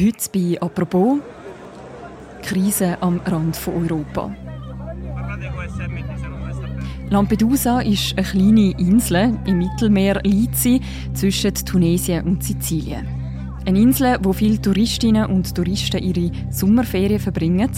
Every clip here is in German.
Heute bei «Apropos» Krise am Rand von Europa. Lampedusa ist eine kleine Insel im Mittelmeer liegt zwischen Tunesien und Sizilien. Eine Insel, wo viele Touristinnen und Touristen ihre Sommerferien verbringen,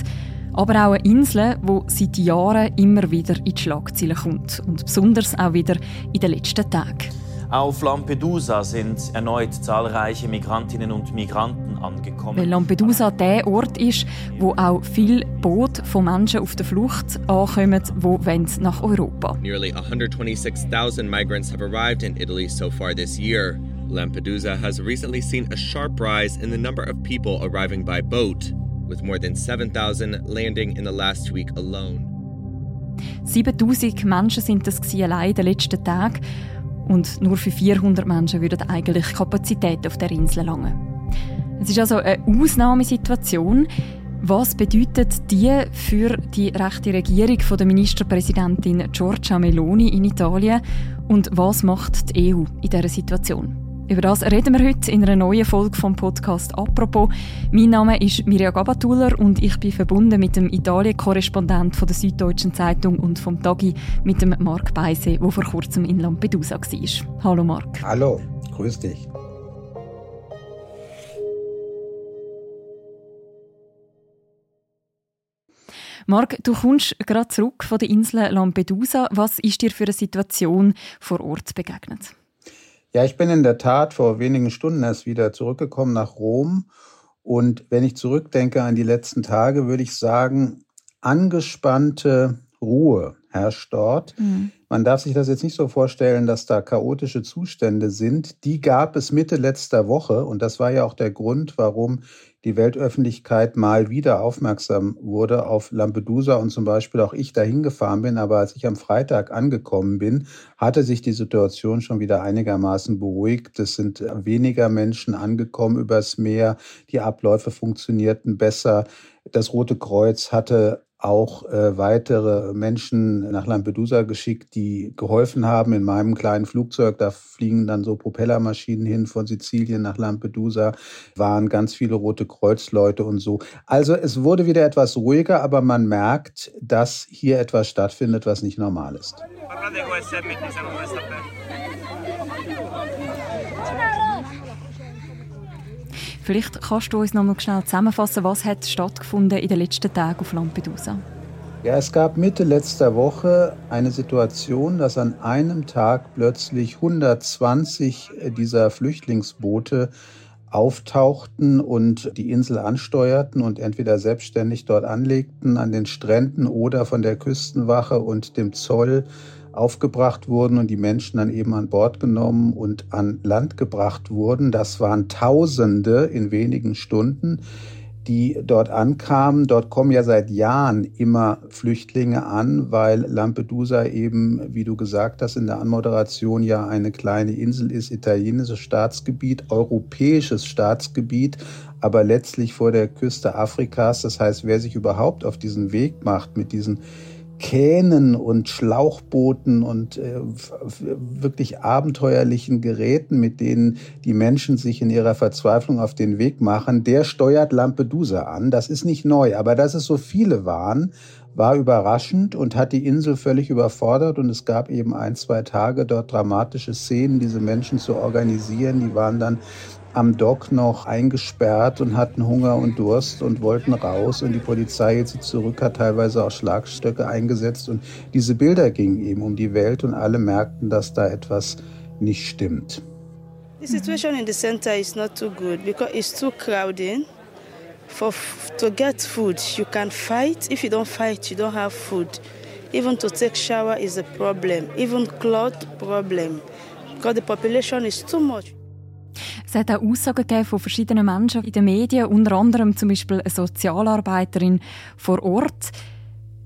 aber auch eine Insel, wo seit Jahren immer wieder in die Schlagzeilen kommt und besonders auch wieder in den letzten Tagen. Auf Lampedusa sind erneut zahlreiche Migrantinnen und Migranten angekommen. Weil Lampedusa der Ort ist, wo auch viele Boote von Menschen auf der Flucht ankommen, die nach Europa. Nearly 126,000 migrants have arrived in Italy so far this year. Lampedusa has recently seen a sharp rise in the number of people arriving by boat, with more than 7,000 landing in the last week alone. 7000 Menschen sind das allein in den letzten Tagen und nur für 400 Menschen würden eigentlich Kapazität auf der Insel langen. Es ist also eine Ausnahmesituation. Was bedeutet die für die rechte Regierung von der Ministerpräsidentin Giorgia Meloni in Italien und was macht die EU in dieser Situation? Über das reden wir heute in einer neuen Folge vom Podcast «Apropos». Mein Name ist Mirja Gabatuller und ich bin verbunden mit dem Italien-Korrespondent der Süddeutschen Zeitung und vom Tagi mit dem Marc Beise, der vor kurzem in Lampedusa war. Hallo Marc. Hallo, grüß dich. Marc, du kommst gerade zurück von der Insel Lampedusa. Was ist dir für eine Situation vor Ort begegnet? Ja, ich bin in der Tat vor wenigen Stunden erst wieder zurückgekommen nach Rom. Und wenn ich zurückdenke an die letzten Tage, würde ich sagen, angespannte Ruhe herrscht dort. Mhm. Man darf sich das jetzt nicht so vorstellen, dass da chaotische Zustände sind. Die gab es Mitte letzter Woche und das war ja auch der Grund, warum die Weltöffentlichkeit mal wieder aufmerksam wurde auf Lampedusa und zum Beispiel auch ich dahin gefahren bin. Aber als ich am Freitag angekommen bin, hatte sich die Situation schon wieder einigermaßen beruhigt. Es sind weniger Menschen angekommen übers Meer. Die Abläufe funktionierten besser. Das Rote Kreuz hatte auch äh, weitere Menschen nach Lampedusa geschickt, die geholfen haben in meinem kleinen Flugzeug. Da fliegen dann so Propellermaschinen hin von Sizilien nach Lampedusa, waren ganz viele Rote Kreuzleute und so. Also es wurde wieder etwas ruhiger, aber man merkt, dass hier etwas stattfindet, was nicht normal ist. Vielleicht kannst du uns noch mal schnell zusammenfassen, was hat stattgefunden in den letzten Tagen auf Lampedusa? Ja, es gab Mitte letzter Woche eine Situation, dass an einem Tag plötzlich 120 dieser Flüchtlingsboote auftauchten und die Insel ansteuerten und entweder selbstständig dort anlegten an den Stränden oder von der Küstenwache und dem Zoll aufgebracht wurden und die Menschen dann eben an Bord genommen und an Land gebracht wurden. Das waren Tausende in wenigen Stunden, die dort ankamen. Dort kommen ja seit Jahren immer Flüchtlinge an, weil Lampedusa eben, wie du gesagt hast, in der Anmoderation ja eine kleine Insel ist, italienisches Staatsgebiet, europäisches Staatsgebiet, aber letztlich vor der Küste Afrikas. Das heißt, wer sich überhaupt auf diesen Weg macht mit diesen Kähnen und Schlauchbooten und äh, wirklich abenteuerlichen Geräten, mit denen die Menschen sich in ihrer Verzweiflung auf den Weg machen, der steuert Lampedusa an. Das ist nicht neu, aber dass es so viele waren, war überraschend und hat die Insel völlig überfordert und es gab eben ein, zwei Tage dort dramatische Szenen, diese Menschen zu organisieren. Die waren dann am Dock noch eingesperrt und hatten Hunger und Durst und wollten raus und die Polizei jetzt sie zurück hat teilweise auch Schlagstöcke eingesetzt und diese Bilder gingen eben um die Welt und alle merkten, dass da etwas nicht stimmt. The situation in the center is not too good because it's too crowded. For to get food, you can fight. If you don't fight, you don't have food. Even to take shower is a problem. Even cloth problem because the population is too much. Es hat auch Aussagen von verschiedenen Menschen in den Medien, unter anderem zum Beispiel eine Sozialarbeiterin vor Ort.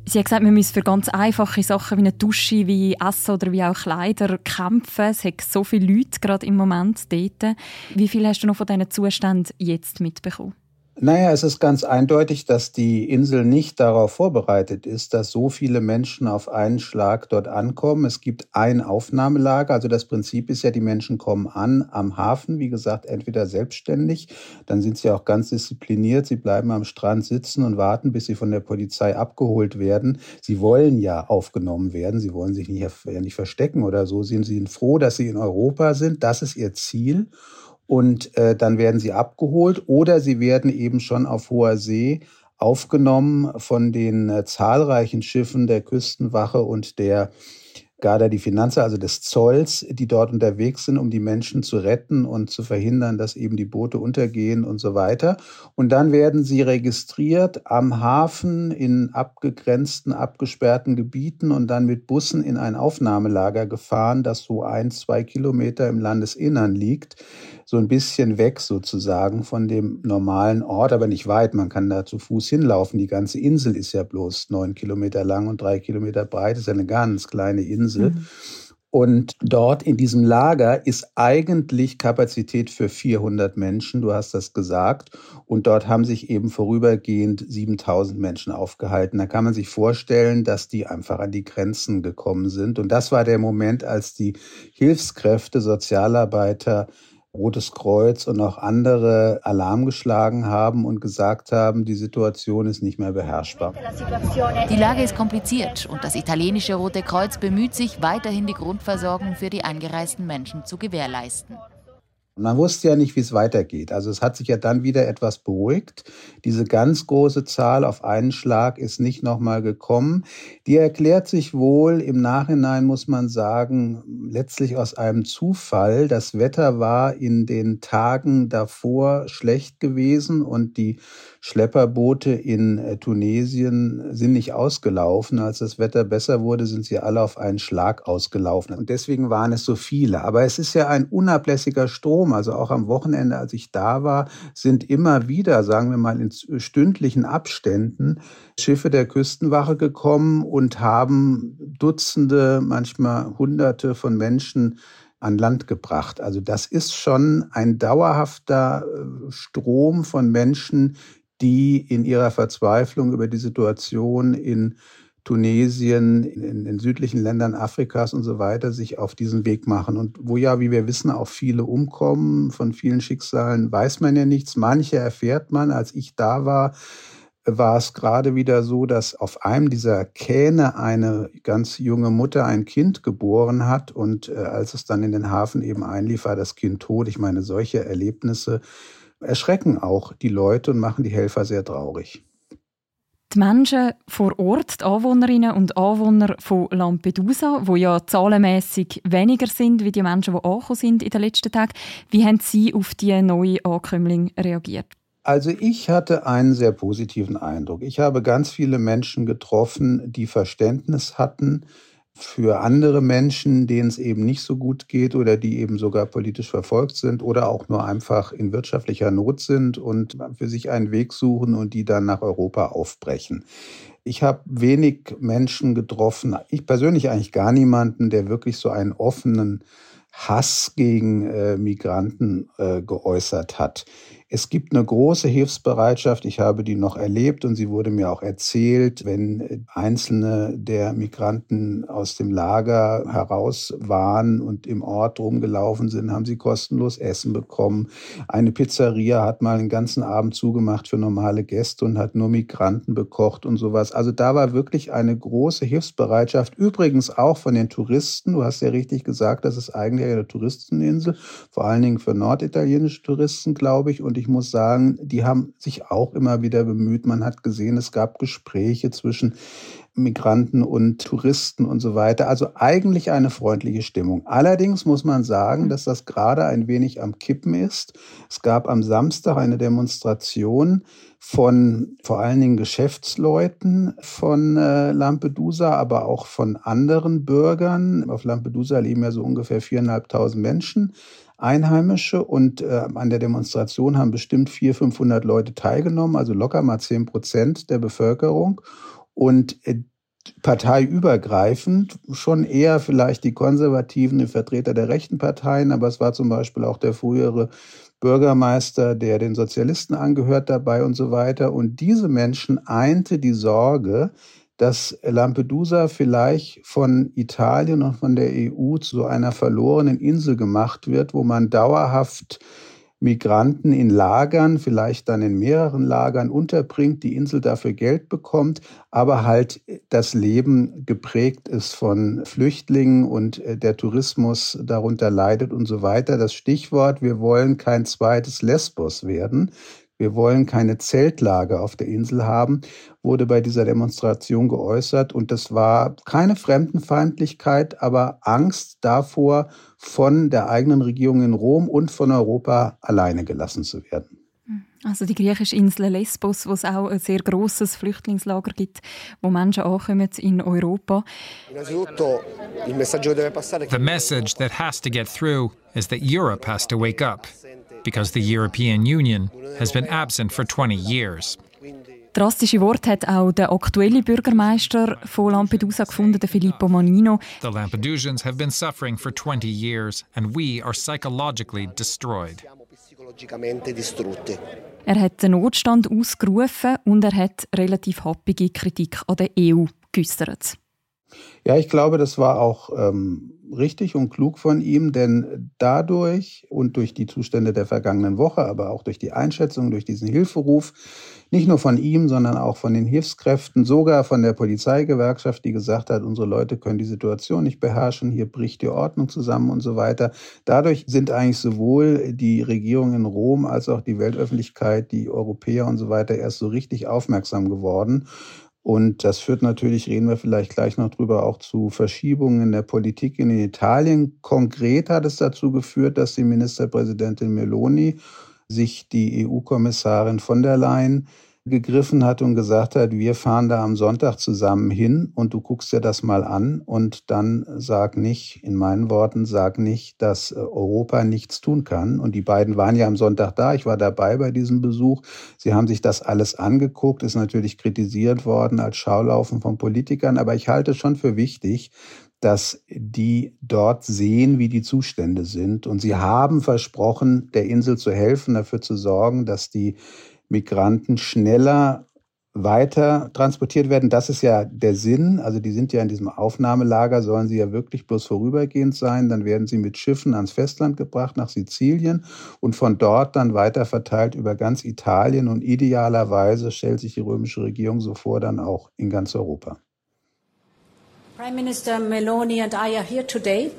Sie hat gesagt, man müsse für ganz einfache Sachen wie eine Dusche, wie Essen oder wie auch Kleider kämpfen. Es hat so viele Leute gerade im Moment dort. Wie viel hast du noch von diesen Zuständen jetzt mitbekommen? Naja, es ist ganz eindeutig, dass die Insel nicht darauf vorbereitet ist, dass so viele Menschen auf einen Schlag dort ankommen. Es gibt ein Aufnahmelager. Also das Prinzip ist ja, die Menschen kommen an am Hafen, wie gesagt, entweder selbstständig, dann sind sie auch ganz diszipliniert. Sie bleiben am Strand sitzen und warten, bis sie von der Polizei abgeholt werden. Sie wollen ja aufgenommen werden. Sie wollen sich nicht, ja nicht verstecken oder so. Sie sind froh, dass sie in Europa sind. Das ist ihr Ziel und äh, dann werden sie abgeholt oder sie werden eben schon auf hoher See aufgenommen von den äh, zahlreichen Schiffen der Küstenwache und der Garda di Finanza, also des Zolls, die dort unterwegs sind, um die Menschen zu retten und zu verhindern, dass eben die Boote untergehen und so weiter. Und dann werden sie registriert am Hafen in abgegrenzten, abgesperrten Gebieten und dann mit Bussen in ein Aufnahmelager gefahren, das so ein, zwei Kilometer im Landesinnern liegt so ein bisschen weg sozusagen von dem normalen Ort, aber nicht weit. Man kann da zu Fuß hinlaufen. Die ganze Insel ist ja bloß neun Kilometer lang und drei Kilometer breit. Das ist eine ganz kleine Insel. Mhm. Und dort in diesem Lager ist eigentlich Kapazität für 400 Menschen, du hast das gesagt. Und dort haben sich eben vorübergehend 7000 Menschen aufgehalten. Da kann man sich vorstellen, dass die einfach an die Grenzen gekommen sind. Und das war der Moment, als die Hilfskräfte, Sozialarbeiter, Rotes Kreuz und auch andere Alarm geschlagen haben und gesagt haben, die Situation ist nicht mehr beherrschbar. Die Lage ist kompliziert und das italienische Rote Kreuz bemüht sich, weiterhin die Grundversorgung für die eingereisten Menschen zu gewährleisten. Man wusste ja nicht, wie es weitergeht. Also es hat sich ja dann wieder etwas beruhigt. Diese ganz große Zahl auf einen Schlag ist nicht nochmal gekommen. Die erklärt sich wohl im Nachhinein, muss man sagen, letztlich aus einem Zufall. Das Wetter war in den Tagen davor schlecht gewesen und die Schlepperboote in äh, Tunesien sind nicht ausgelaufen. Als das Wetter besser wurde, sind sie alle auf einen Schlag ausgelaufen. Und deswegen waren es so viele. Aber es ist ja ein unablässiger Strom. Also auch am Wochenende, als ich da war, sind immer wieder, sagen wir mal, in stündlichen Abständen Schiffe der Küstenwache gekommen und haben Dutzende, manchmal Hunderte von Menschen an Land gebracht. Also das ist schon ein dauerhafter äh, Strom von Menschen, die in ihrer Verzweiflung über die Situation in Tunesien, in den südlichen Ländern Afrikas und so weiter sich auf diesen Weg machen. Und wo ja, wie wir wissen, auch viele umkommen, von vielen Schicksalen weiß man ja nichts. Manche erfährt man. Als ich da war, war es gerade wieder so, dass auf einem dieser Kähne eine ganz junge Mutter ein Kind geboren hat und äh, als es dann in den Hafen eben einlief, war das Kind tot. Ich meine, solche Erlebnisse erschrecken auch die Leute und machen die Helfer sehr traurig. Die Menschen vor Ort, die Anwohnerinnen und Anwohner von Lampedusa, wo ja zahlenmäßig weniger sind wie die Menschen, die angekommen sind in den letzten Tagen, wie haben Sie auf die neue Ankömmling reagiert? Also ich hatte einen sehr positiven Eindruck. Ich habe ganz viele Menschen getroffen, die Verständnis hatten für andere Menschen, denen es eben nicht so gut geht oder die eben sogar politisch verfolgt sind oder auch nur einfach in wirtschaftlicher Not sind und für sich einen Weg suchen und die dann nach Europa aufbrechen. Ich habe wenig Menschen getroffen, ich persönlich eigentlich gar niemanden, der wirklich so einen offenen Hass gegen äh, Migranten äh, geäußert hat. Es gibt eine große Hilfsbereitschaft. Ich habe die noch erlebt und sie wurde mir auch erzählt, wenn einzelne der Migranten aus dem Lager heraus waren und im Ort rumgelaufen sind, haben sie kostenlos Essen bekommen. Eine Pizzeria hat mal den ganzen Abend zugemacht für normale Gäste und hat nur Migranten bekocht und sowas. Also da war wirklich eine große Hilfsbereitschaft. Übrigens auch von den Touristen. Du hast ja richtig gesagt, das ist eigentlich eine Touristeninsel, vor allen Dingen für norditalienische Touristen, glaube ich. Und ich ich muss sagen, die haben sich auch immer wieder bemüht. Man hat gesehen, es gab Gespräche zwischen Migranten und Touristen und so weiter. Also eigentlich eine freundliche Stimmung. Allerdings muss man sagen, dass das gerade ein wenig am Kippen ist. Es gab am Samstag eine Demonstration von vor allen Dingen Geschäftsleuten von äh, Lampedusa, aber auch von anderen Bürgern. Auf Lampedusa leben ja so ungefähr viereinhalbtausend Menschen. Einheimische und äh, an der Demonstration haben bestimmt 400, 500 Leute teilgenommen, also locker mal 10 Prozent der Bevölkerung. Und äh, parteiübergreifend, schon eher vielleicht die Konservativen, die Vertreter der rechten Parteien, aber es war zum Beispiel auch der frühere Bürgermeister, der den Sozialisten angehört dabei und so weiter. Und diese Menschen einte die Sorge, dass Lampedusa vielleicht von Italien und von der EU zu einer verlorenen Insel gemacht wird, wo man dauerhaft Migranten in Lagern, vielleicht dann in mehreren Lagern unterbringt, die Insel dafür Geld bekommt, aber halt das Leben geprägt ist von Flüchtlingen und äh, der Tourismus darunter leidet und so weiter. Das Stichwort, wir wollen kein zweites Lesbos werden, wir wollen keine Zeltlager auf der Insel haben, wurde bei dieser Demonstration geäußert. Und das war keine Fremdenfeindlichkeit, aber Angst davor, von der eigenen Regierung in Rom und von Europa alleine gelassen zu werden. Also die griechische Insel Lesbos, wo es auch ein sehr großes Flüchtlingslager gibt, wo Menschen ankommen in Europa. The message that has to get through is that Europe has to wake up because the European Union has been absent for 20 years. Drastische Worte hat auch der aktuelle Bürgermeister von Lampedusa gefunden, Filippo Manino. The Lampedusians have been suffering for 20 years and we are psychologically destroyed. Er hat den Notstand ausgerufen und er hat relativ happige Kritik an der EU geäußert. Ja, ich glaube, das war auch ähm, richtig und klug von ihm, denn dadurch und durch die Zustände der vergangenen Woche, aber auch durch die Einschätzung, durch diesen Hilferuf, nicht nur von ihm, sondern auch von den Hilfskräften, sogar von der Polizeigewerkschaft, die gesagt hat, unsere Leute können die Situation nicht beherrschen, hier bricht die Ordnung zusammen und so weiter. Dadurch sind eigentlich sowohl die Regierung in Rom als auch die Weltöffentlichkeit, die Europäer und so weiter erst so richtig aufmerksam geworden. Und das führt natürlich, reden wir vielleicht gleich noch drüber, auch zu Verschiebungen in der Politik in Italien. Konkret hat es dazu geführt, dass die Ministerpräsidentin Meloni sich die EU-Kommissarin von der Leyen gegriffen hat und gesagt hat, wir fahren da am Sonntag zusammen hin und du guckst dir das mal an und dann sag nicht, in meinen Worten, sag nicht, dass äh, Europa nichts tun kann. Und die beiden waren ja am Sonntag da, ich war dabei bei diesem Besuch. Sie haben sich das alles angeguckt, ist natürlich kritisiert worden als Schaulaufen von Politikern, aber ich halte es schon für wichtig, dass die dort sehen, wie die Zustände sind. Und sie haben versprochen, der Insel zu helfen, dafür zu sorgen, dass die Migranten schneller weiter transportiert werden. Das ist ja der Sinn. Also die sind ja in diesem Aufnahmelager, sollen sie ja wirklich bloß vorübergehend sein. Dann werden sie mit Schiffen ans Festland gebracht, nach Sizilien und von dort dann weiter verteilt über ganz Italien und idealerweise stellt sich die römische Regierung so vor, dann auch in ganz Europa. Prime Minister Meloni and I are here today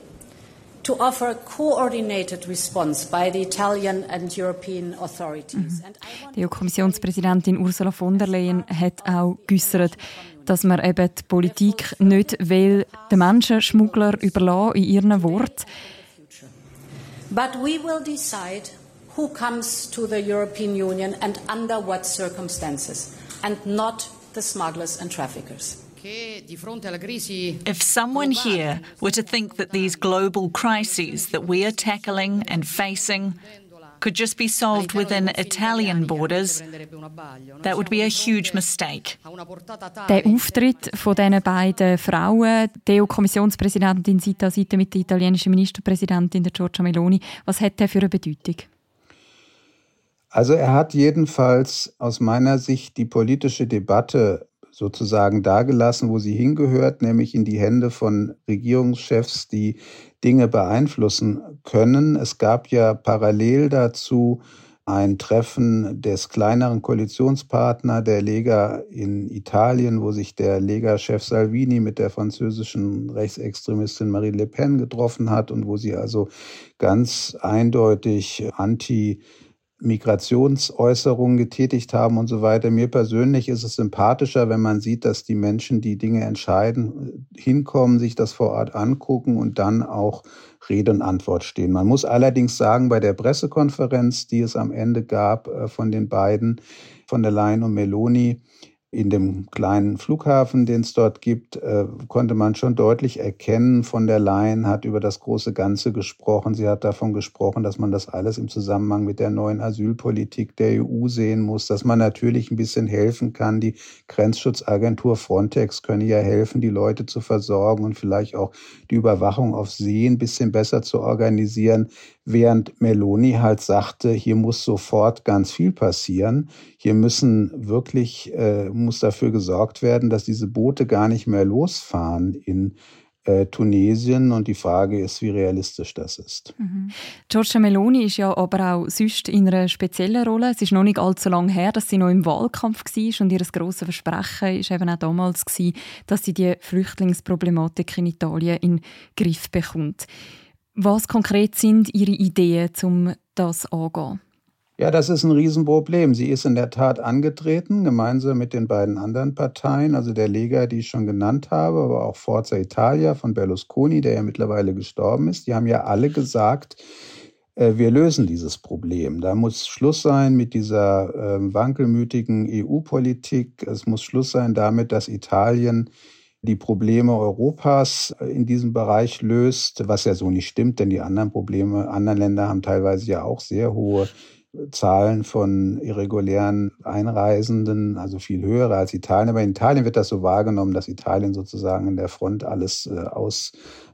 to offer a coordinated response by the Italian and European authorities. Mhm. Die EU-Kommissionspräsidentin Ursula von der Leyen hat auch geäußert, dass man eben die Politik nicht will, den Menschenschmuggler überlassen in ihren Worten. But we will decide who comes to the European Union and under what circumstances, and not the smugglers and traffickers. If someone here were to think that these global crises that we are tackling and facing could just be solved within Italian borders, that would be a huge mistake. Der Auftritt von diesen beiden Frauen, die EU-Kommissionspräsidentin Seite an Seite mit der italienischen Ministerpräsidentin Giorgia Meloni, was hat der für eine Bedeutung? Also er hat jedenfalls aus meiner Sicht die politische Debatte sozusagen dagelassen, wo sie hingehört, nämlich in die Hände von Regierungschefs, die Dinge beeinflussen können. Es gab ja parallel dazu ein Treffen des kleineren Koalitionspartner der Lega in Italien, wo sich der Lega-Chef Salvini mit der französischen Rechtsextremistin Marine Le Pen getroffen hat und wo sie also ganz eindeutig anti Migrationsäußerungen getätigt haben und so weiter. Mir persönlich ist es sympathischer, wenn man sieht, dass die Menschen, die Dinge entscheiden, hinkommen, sich das vor Ort angucken und dann auch Rede und Antwort stehen. Man muss allerdings sagen, bei der Pressekonferenz, die es am Ende gab äh, von den beiden, von der Leyen und Meloni, in dem kleinen Flughafen, den es dort gibt, äh, konnte man schon deutlich erkennen, von der Leyen hat über das große Ganze gesprochen. Sie hat davon gesprochen, dass man das alles im Zusammenhang mit der neuen Asylpolitik der EU sehen muss, dass man natürlich ein bisschen helfen kann. Die Grenzschutzagentur Frontex könne ja helfen, die Leute zu versorgen und vielleicht auch die Überwachung auf See ein bisschen besser zu organisieren während Meloni halt sagte, hier muss sofort ganz viel passieren. Hier müssen wirklich, äh, muss dafür gesorgt werden, dass diese Boote gar nicht mehr losfahren in äh, Tunesien und die Frage ist, wie realistisch das ist. Mhm. Giorgia Meloni ist ja aber auch sonst in einer speziellen Rolle. Es ist noch nicht allzu lange her, dass sie noch im Wahlkampf war und ihr grosses Versprechen war eben auch damals, dass sie die Flüchtlingsproblematik in Italien in den Griff bekommt. Was konkret sind Ihre Ideen, um das anzugehen? Ja, das ist ein Riesenproblem. Sie ist in der Tat angetreten, gemeinsam mit den beiden anderen Parteien, also der Lega, die ich schon genannt habe, aber auch Forza Italia von Berlusconi, der ja mittlerweile gestorben ist. Die haben ja alle gesagt, äh, wir lösen dieses Problem. Da muss Schluss sein mit dieser ähm, wankelmütigen EU-Politik. Es muss Schluss sein damit, dass Italien die Probleme Europas in diesem Bereich löst, was ja so nicht stimmt, denn die anderen Probleme, anderen Länder haben teilweise ja auch sehr hohe Zahlen von irregulären Einreisenden, also viel höhere als Italien. Aber in Italien wird das so wahrgenommen, dass Italien sozusagen in der Front alles äh,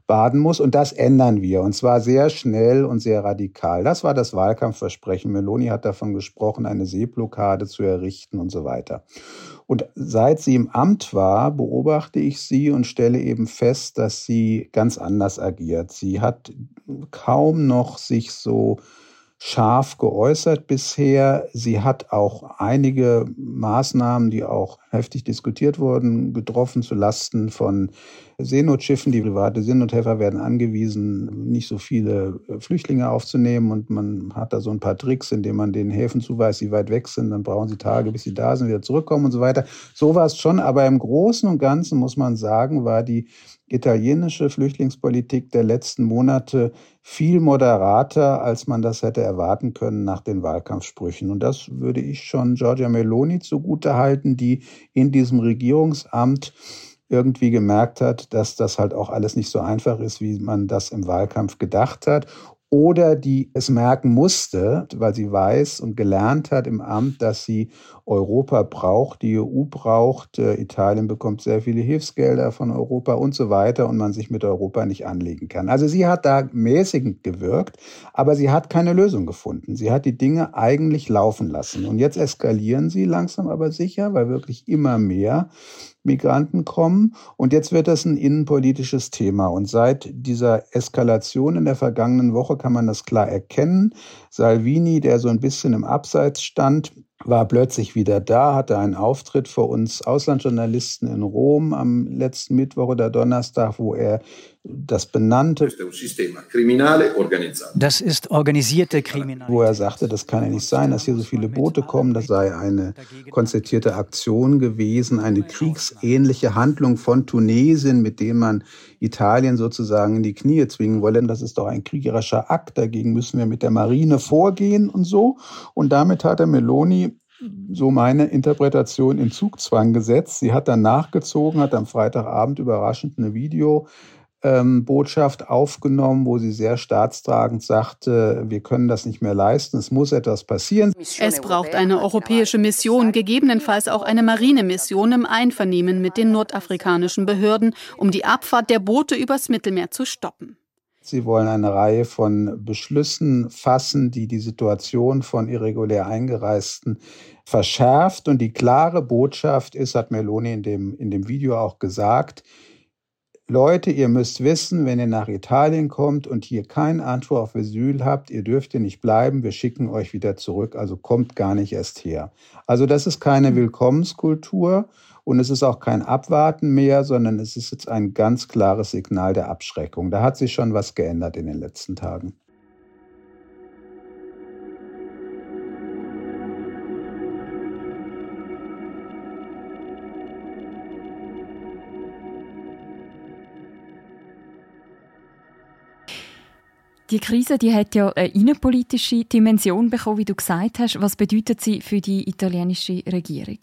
ausbaden muss. Und das ändern wir. Und zwar sehr schnell und sehr radikal. Das war das Wahlkampfversprechen. Meloni hat davon gesprochen, eine Seeblockade zu errichten und so weiter. Und seit sie im Amt war, beobachte ich sie und stelle eben fest, dass sie ganz anders agiert. Sie hat kaum noch sich so scharf geäußert bisher. Sie hat auch einige Maßnahmen, die auch heftig diskutiert wurden, getroffen zu Lasten von Seenotschiffen. Die private Seenothelfer werden angewiesen, nicht so viele Flüchtlinge aufzunehmen. Und man hat da so ein paar Tricks, indem man den Häfen zuweist, die weit weg sind. Dann brauchen sie Tage, bis sie da sind, wieder zurückkommen und so weiter. So war es schon. Aber im Großen und Ganzen muss man sagen, war die italienische Flüchtlingspolitik der letzten Monate viel moderater, als man das hätte erwarten können nach den Wahlkampfsprüchen. Und das würde ich schon Giorgia Meloni zugutehalten, die in diesem Regierungsamt irgendwie gemerkt hat, dass das halt auch alles nicht so einfach ist, wie man das im Wahlkampf gedacht hat oder die es merken musste, weil sie weiß und gelernt hat im Amt, dass sie Europa braucht, die EU braucht, äh, Italien bekommt sehr viele Hilfsgelder von Europa und so weiter und man sich mit Europa nicht anlegen kann. Also sie hat da mäßigend gewirkt, aber sie hat keine Lösung gefunden. Sie hat die Dinge eigentlich laufen lassen und jetzt eskalieren sie langsam aber sicher, weil wirklich immer mehr Migranten kommen. Und jetzt wird das ein innenpolitisches Thema. Und seit dieser Eskalation in der vergangenen Woche kann man das klar erkennen. Salvini, der so ein bisschen im Abseits stand, war plötzlich wieder da, hatte einen Auftritt vor uns Auslandsjournalisten in Rom am letzten Mittwoch oder Donnerstag, wo er das benannte. Das ist organisierte Kriminalität. Wo er sagte, das kann ja nicht sein, dass hier so viele Boote kommen. Das sei eine konzertierte Aktion gewesen, eine kriegsähnliche Handlung von Tunesien, mit dem man Italien sozusagen in die Knie zwingen wolle. Das ist doch ein kriegerischer Akt. Dagegen müssen wir mit der Marine vorgehen und so. Und damit hat er Meloni so meine Interpretation in Zugzwang gesetzt. Sie hat dann nachgezogen, hat am Freitagabend überraschend eine Video ähm, aufgenommen, wo sie sehr staatstragend sagte, wir können das nicht mehr leisten, es muss etwas passieren. Es braucht eine europäische Mission, gegebenenfalls auch eine Marinemission im Einvernehmen mit den nordafrikanischen Behörden, um die Abfahrt der Boote übers Mittelmeer zu stoppen. Sie wollen eine Reihe von Beschlüssen fassen, die die Situation von irregulär Eingereisten verschärft. Und die klare Botschaft ist, hat Meloni in dem, in dem Video auch gesagt, Leute, ihr müsst wissen, wenn ihr nach Italien kommt und hier keinen Anspruch auf Asyl habt, ihr dürft hier nicht bleiben, wir schicken euch wieder zurück, also kommt gar nicht erst her. Also das ist keine Willkommenskultur und es ist auch kein Abwarten mehr, sondern es ist jetzt ein ganz klares Signal der Abschreckung. Da hat sich schon was geändert in den letzten Tagen. Die Krise die hat ja eine innenpolitische Dimension bekommen, wie du gesagt hast. Was bedeutet sie für die italienische Regierung?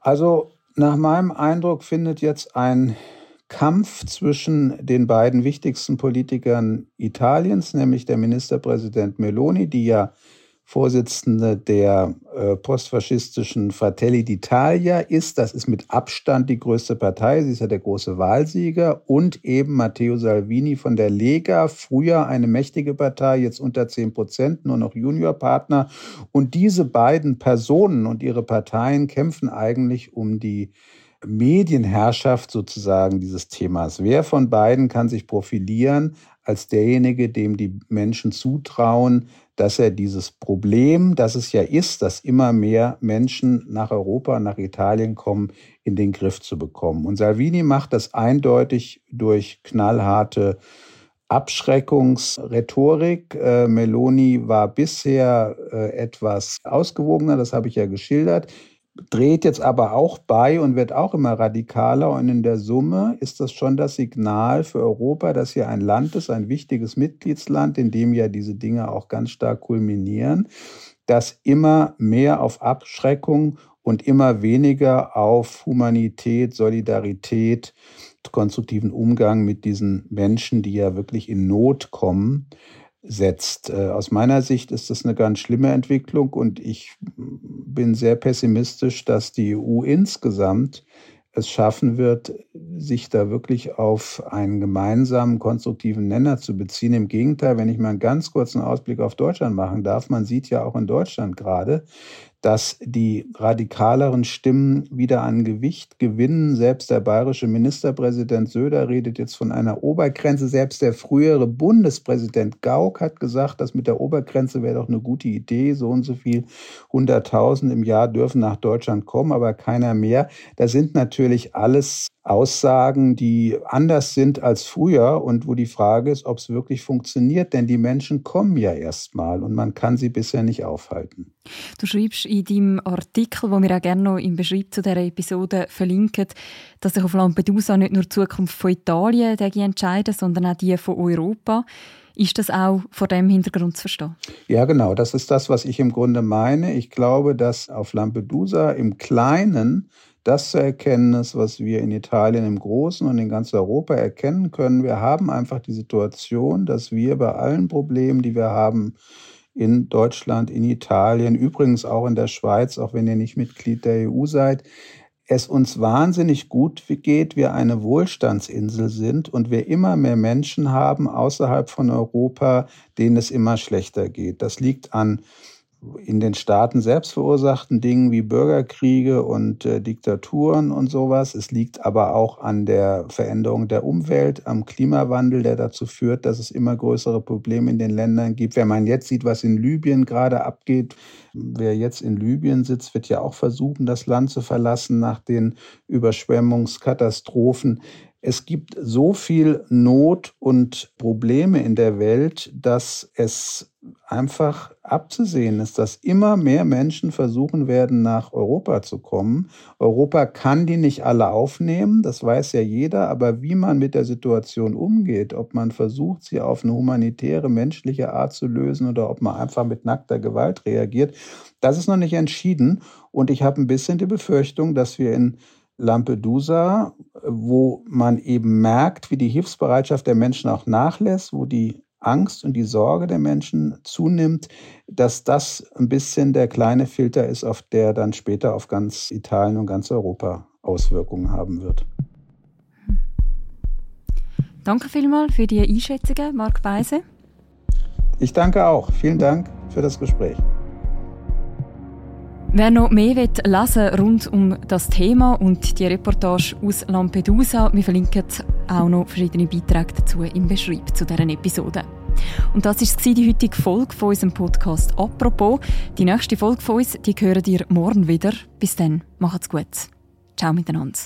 Also nach meinem Eindruck findet jetzt ein Kampf zwischen den beiden wichtigsten Politikern Italiens, nämlich der Ministerpräsident Meloni, die ja Vorsitzende der äh, postfaschistischen Fratelli d'Italia ist. Das ist mit Abstand die größte Partei. Sie ist ja der große Wahlsieger. Und eben Matteo Salvini von der Lega, früher eine mächtige Partei, jetzt unter 10 Prozent, nur noch Juniorpartner. Und diese beiden Personen und ihre Parteien kämpfen eigentlich um die Medienherrschaft sozusagen dieses Themas. Wer von beiden kann sich profilieren als derjenige, dem die Menschen zutrauen, dass er dieses Problem, das es ja ist, dass immer mehr Menschen nach Europa, nach Italien kommen, in den Griff zu bekommen. Und Salvini macht das eindeutig durch knallharte Abschreckungsrhetorik. Äh, Meloni war bisher äh, etwas ausgewogener, das habe ich ja geschildert dreht jetzt aber auch bei und wird auch immer radikaler. Und in der Summe ist das schon das Signal für Europa, dass hier ein Land ist, ein wichtiges Mitgliedsland, in dem ja diese Dinge auch ganz stark kulminieren, das immer mehr auf Abschreckung und immer weniger auf Humanität, Solidarität, konstruktiven Umgang mit diesen Menschen, die ja wirklich in Not kommen, setzt. Äh, aus meiner Sicht ist das eine ganz schlimme Entwicklung und ich bin sehr pessimistisch, dass die EU insgesamt es schaffen wird, sich da wirklich auf einen gemeinsamen konstruktiven Nenner zu beziehen. Im Gegenteil, wenn ich mal einen ganz kurzen Ausblick auf Deutschland machen darf, man sieht ja auch in Deutschland gerade, dass die radikaleren Stimmen wieder an Gewicht gewinnen. Selbst der bayerische Ministerpräsident Söder redet jetzt von einer Obergrenze. Selbst der frühere Bundespräsident Gauck hat gesagt, dass mit der Obergrenze wäre doch eine gute Idee. So und so viel hunderttausend im Jahr dürfen nach Deutschland kommen, aber keiner mehr. Da sind natürlich alles Aussagen, die anders sind als früher und wo die Frage ist, ob es wirklich funktioniert, denn die Menschen kommen ja erstmal und man kann sie bisher nicht aufhalten. Du schreibst in deinem Artikel, wo wir auch gerne noch im Beschreib zu dieser Episode verlinken, dass sich auf Lampedusa nicht nur die Zukunft von Italien entscheiden, sondern auch die von Europa. Ist das auch vor dem Hintergrund zu verstehen? Ja, genau. Das ist das, was ich im Grunde meine. Ich glaube, dass auf Lampedusa im Kleinen das zu erkennen ist, was wir in Italien im Großen und in ganz Europa erkennen können. Wir haben einfach die Situation, dass wir bei allen Problemen, die wir haben, in Deutschland, in Italien, übrigens auch in der Schweiz, auch wenn ihr nicht Mitglied der EU seid, es uns wahnsinnig gut geht, wir eine Wohlstandsinsel sind und wir immer mehr Menschen haben außerhalb von Europa, denen es immer schlechter geht. Das liegt an in den Staaten selbst verursachten Dingen wie Bürgerkriege und äh, Diktaturen und sowas. Es liegt aber auch an der Veränderung der Umwelt, am Klimawandel, der dazu führt, dass es immer größere Probleme in den Ländern gibt. Wenn man jetzt sieht, was in Libyen gerade abgeht, wer jetzt in Libyen sitzt, wird ja auch versuchen, das Land zu verlassen nach den Überschwemmungskatastrophen. Es gibt so viel Not und Probleme in der Welt, dass es einfach abzusehen ist, dass immer mehr Menschen versuchen werden, nach Europa zu kommen. Europa kann die nicht alle aufnehmen, das weiß ja jeder, aber wie man mit der Situation umgeht, ob man versucht, sie auf eine humanitäre, menschliche Art zu lösen oder ob man einfach mit nackter Gewalt reagiert, das ist noch nicht entschieden. Und ich habe ein bisschen die Befürchtung, dass wir in Lampedusa, wo man eben merkt, wie die Hilfsbereitschaft der Menschen auch nachlässt, wo die Angst und die Sorge der Menschen zunimmt, dass das ein bisschen der kleine Filter ist, auf der dann später auf ganz Italien und ganz Europa Auswirkungen haben wird. Danke vielmals für die Einschätzungen, Marc Beise. Ich danke auch. Vielen Dank für das Gespräch. Wer noch mehr will lesen rund um das Thema und die Reportage aus Lampedusa, wir verlinken auch noch verschiedene Beiträge dazu im Beschreib zu deren Episode. Und das war die heutige Folge von unserem Podcast «Apropos». Die nächste Folge von uns, die hören ihr morgen wieder. Bis dann, macht's gut. Ciao miteinander.